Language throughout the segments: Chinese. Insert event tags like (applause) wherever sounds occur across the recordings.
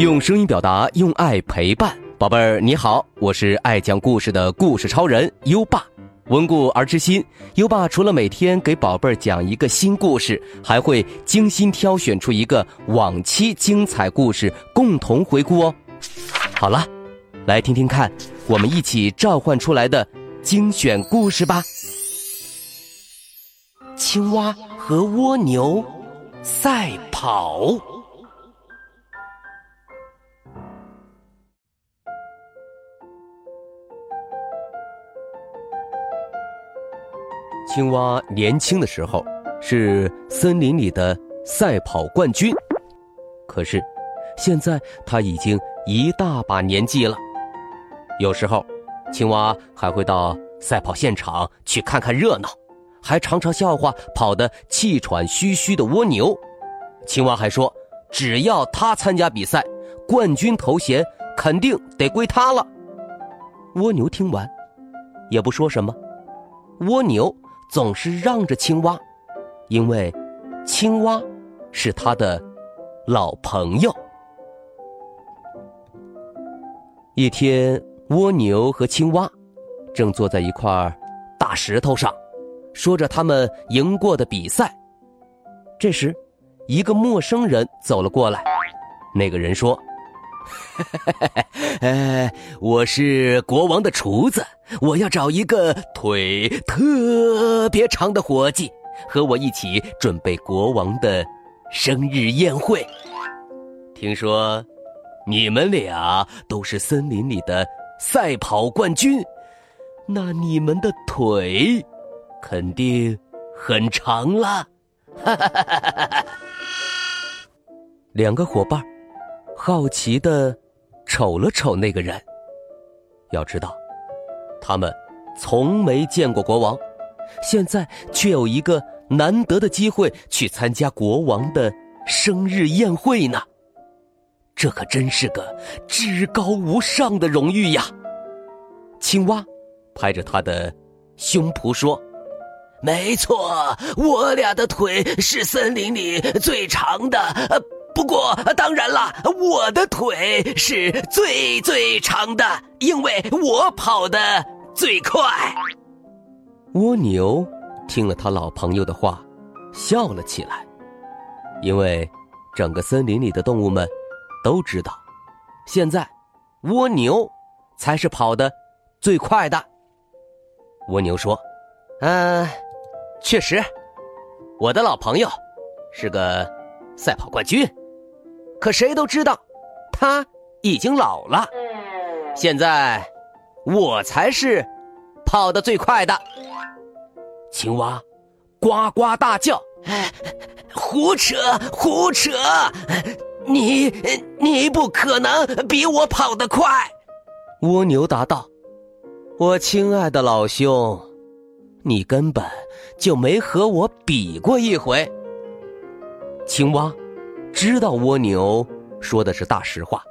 用声音表达，用爱陪伴，宝贝儿你好，我是爱讲故事的故事超人优爸。温故而知新，优爸除了每天给宝贝儿讲一个新故事，还会精心挑选出一个往期精彩故事共同回顾哦。好了，来听听看，我们一起召唤出来的精选故事吧。青蛙和蜗牛赛跑。青蛙年轻的时候是森林里的赛跑冠军，可是现在他已经一大把年纪了。有时候，青蛙还会到赛跑现场去看看热闹，还常常笑话跑得气喘吁吁的蜗牛。青蛙还说，只要他参加比赛，冠军头衔肯定得归他了。蜗牛听完，也不说什么。蜗牛。总是让着青蛙，因为青蛙是他的老朋友。一天，蜗牛和青蛙正坐在一块大石头上，说着他们赢过的比赛。这时，一个陌生人走了过来。那个人说：“哎，我是国王的厨子。”我要找一个腿特别长的伙计，和我一起准备国王的生日宴会。听说你们俩都是森林里的赛跑冠军，那你们的腿肯定很长了。哈哈哈哈哈！两个伙伴好奇的瞅了瞅那个人，要知道。他们从没见过国王，现在却有一个难得的机会去参加国王的生日宴会呢。这可真是个至高无上的荣誉呀！青蛙拍着他的胸脯说：“没错，我俩的腿是森林里最长的。不过，当然了，我的腿是最最长的，因为我跑的。”最快。蜗牛听了他老朋友的话，笑了起来，因为整个森林里的动物们都知道，现在蜗牛才是跑得最快的。蜗牛说：“嗯，确实，我的老朋友是个赛跑冠军，可谁都知道，他已经老了。现在。”我才是跑得最快的。青蛙呱呱大叫：“胡扯胡扯！你你不可能比我跑得快。”蜗牛答道：“我亲爱的老兄，你根本就没和我比过一回。”青蛙知道蜗牛说的是大实话。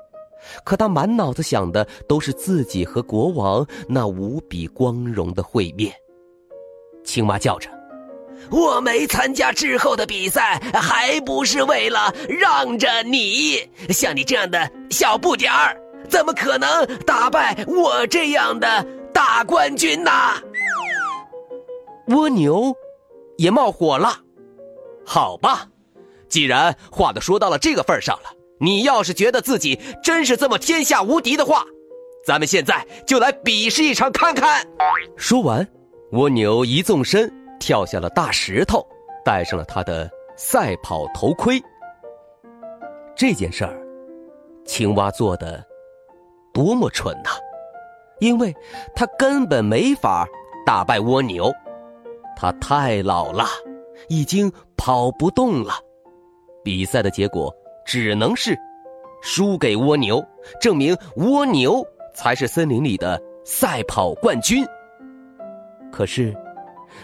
可他满脑子想的都是自己和国王那无比光荣的会面。青蛙叫着：“我没参加之后的比赛，还不是为了让着你？像你这样的小不点儿，怎么可能打败我这样的大冠军呢？”蜗牛也冒火了。好吧，既然话都说到了这个份上了。你要是觉得自己真是这么天下无敌的话，咱们现在就来比试一场看看。说完，蜗牛一纵身跳下了大石头，戴上了他的赛跑头盔。这件事儿，青蛙做的多么蠢呐！因为他根本没法打败蜗牛，他太老了，已经跑不动了。比赛的结果。只能是输给蜗牛，证明蜗牛才是森林里的赛跑冠军。可是，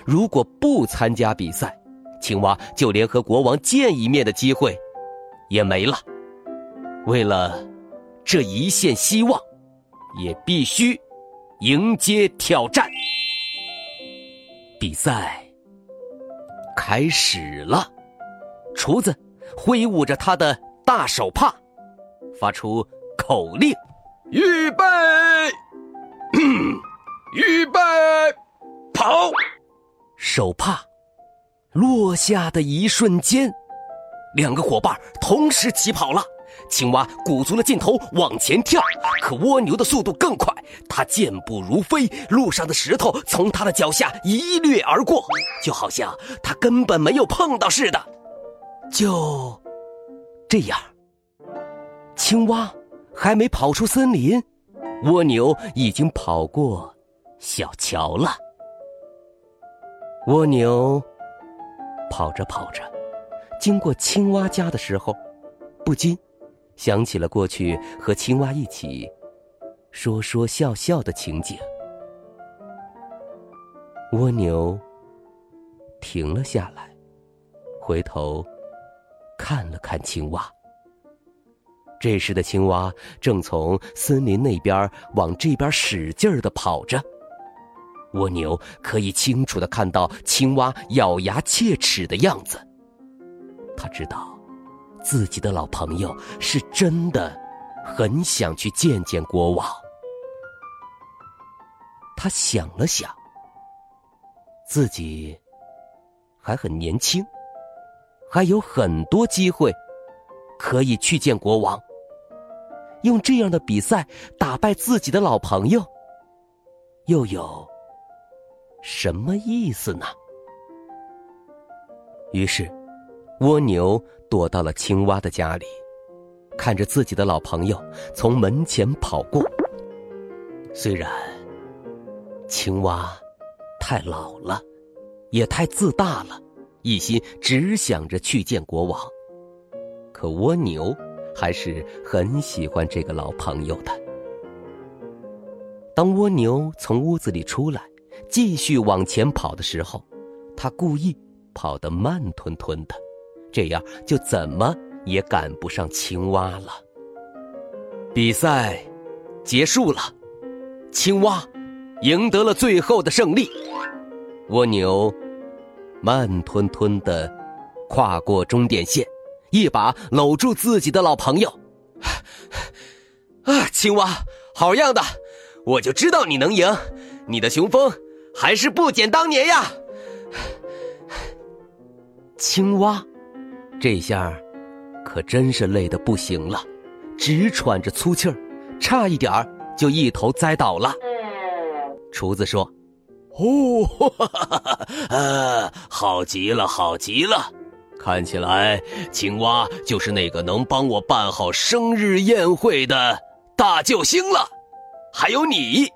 如果不参加比赛，青蛙就连和国王见一面的机会也没了。为了这一线希望，也必须迎接挑战。比赛开始了，厨子挥舞着他的。大手帕，发出口令：“预备，(clears throat) 预备，跑！”手帕落下的一瞬间，两个伙伴同时起跑了。青蛙鼓足了劲头往前跳，可蜗牛的速度更快，它健步如飞，路上的石头从它的脚下一掠而过，就好像它根本没有碰到似的。就这样，青蛙还没跑出森林，蜗牛已经跑过小桥了。蜗牛跑着跑着，经过青蛙家的时候，不禁。想起了过去和青蛙一起说说笑笑的情景，蜗牛停了下来，回头看了看青蛙。这时的青蛙正从森林那边往这边使劲儿的跑着，蜗牛可以清楚的看到青蛙咬牙切齿的样子，他知道。自己的老朋友是真的很想去见见国王。他想了想，自己还很年轻，还有很多机会可以去见国王。用这样的比赛打败自己的老朋友，又有什么意思呢？于是。蜗牛躲到了青蛙的家里，看着自己的老朋友从门前跑过。虽然青蛙太老了，也太自大了，一心只想着去见国王，可蜗牛还是很喜欢这个老朋友的。当蜗牛从屋子里出来，继续往前跑的时候，他故意跑得慢吞吞的。这样就怎么也赶不上青蛙了。比赛结束了，青蛙赢得了最后的胜利。蜗牛慢吞吞的跨过终点线，一把搂住自己的老朋友。(sighs) 啊，青蛙，好样的！我就知道你能赢，你的雄风还是不减当年呀。青蛙。这下，可真是累得不行了，直喘着粗气儿，差一点儿就一头栽倒了。厨子说：“哦，哈哈哈哈呃，好极了，好极了！看起来青蛙就是那个能帮我办好生日宴会的大救星了。还有你，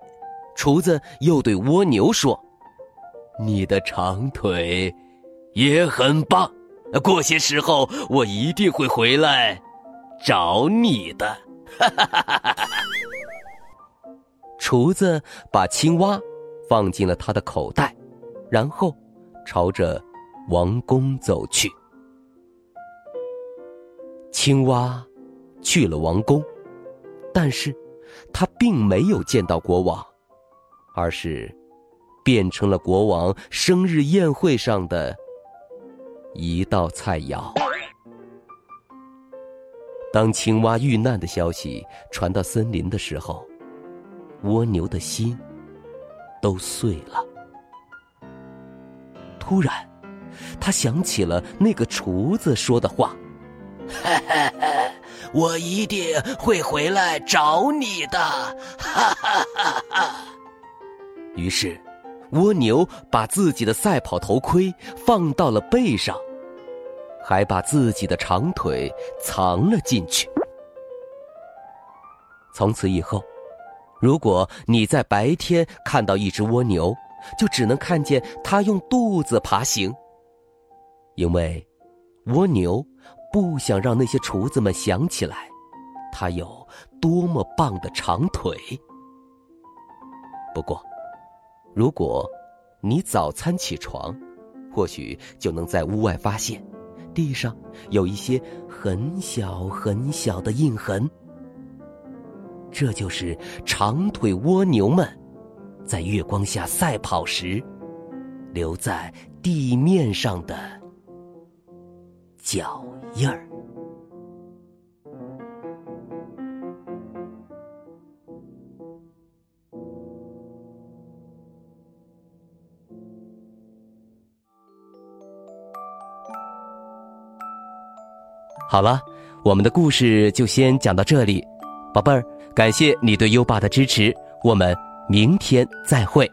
厨子又对蜗牛说：‘你的长腿也很棒。’”过些时候，我一定会回来找你的。哈哈哈哈哈厨子把青蛙放进了他的口袋，然后朝着王宫走去。青蛙去了王宫，但是他并没有见到国王，而是变成了国王生日宴会上的。一道菜肴。当青蛙遇难的消息传到森林的时候，蜗牛的心都碎了。突然，他想起了那个厨子说的话：“ (laughs) 我一定会回来找你的。”哈哈哈哈于是。蜗牛把自己的赛跑头盔放到了背上，还把自己的长腿藏了进去。从此以后，如果你在白天看到一只蜗牛，就只能看见它用肚子爬行，因为蜗牛不想让那些厨子们想起来它有多么棒的长腿。不过。如果，你早餐起床，或许就能在屋外发现，地上有一些很小很小的印痕。这就是长腿蜗牛们在月光下赛跑时留在地面上的脚印儿。好了我们的故事就先讲到这里宝贝儿。感谢你对优爸的支持，我们明天再会。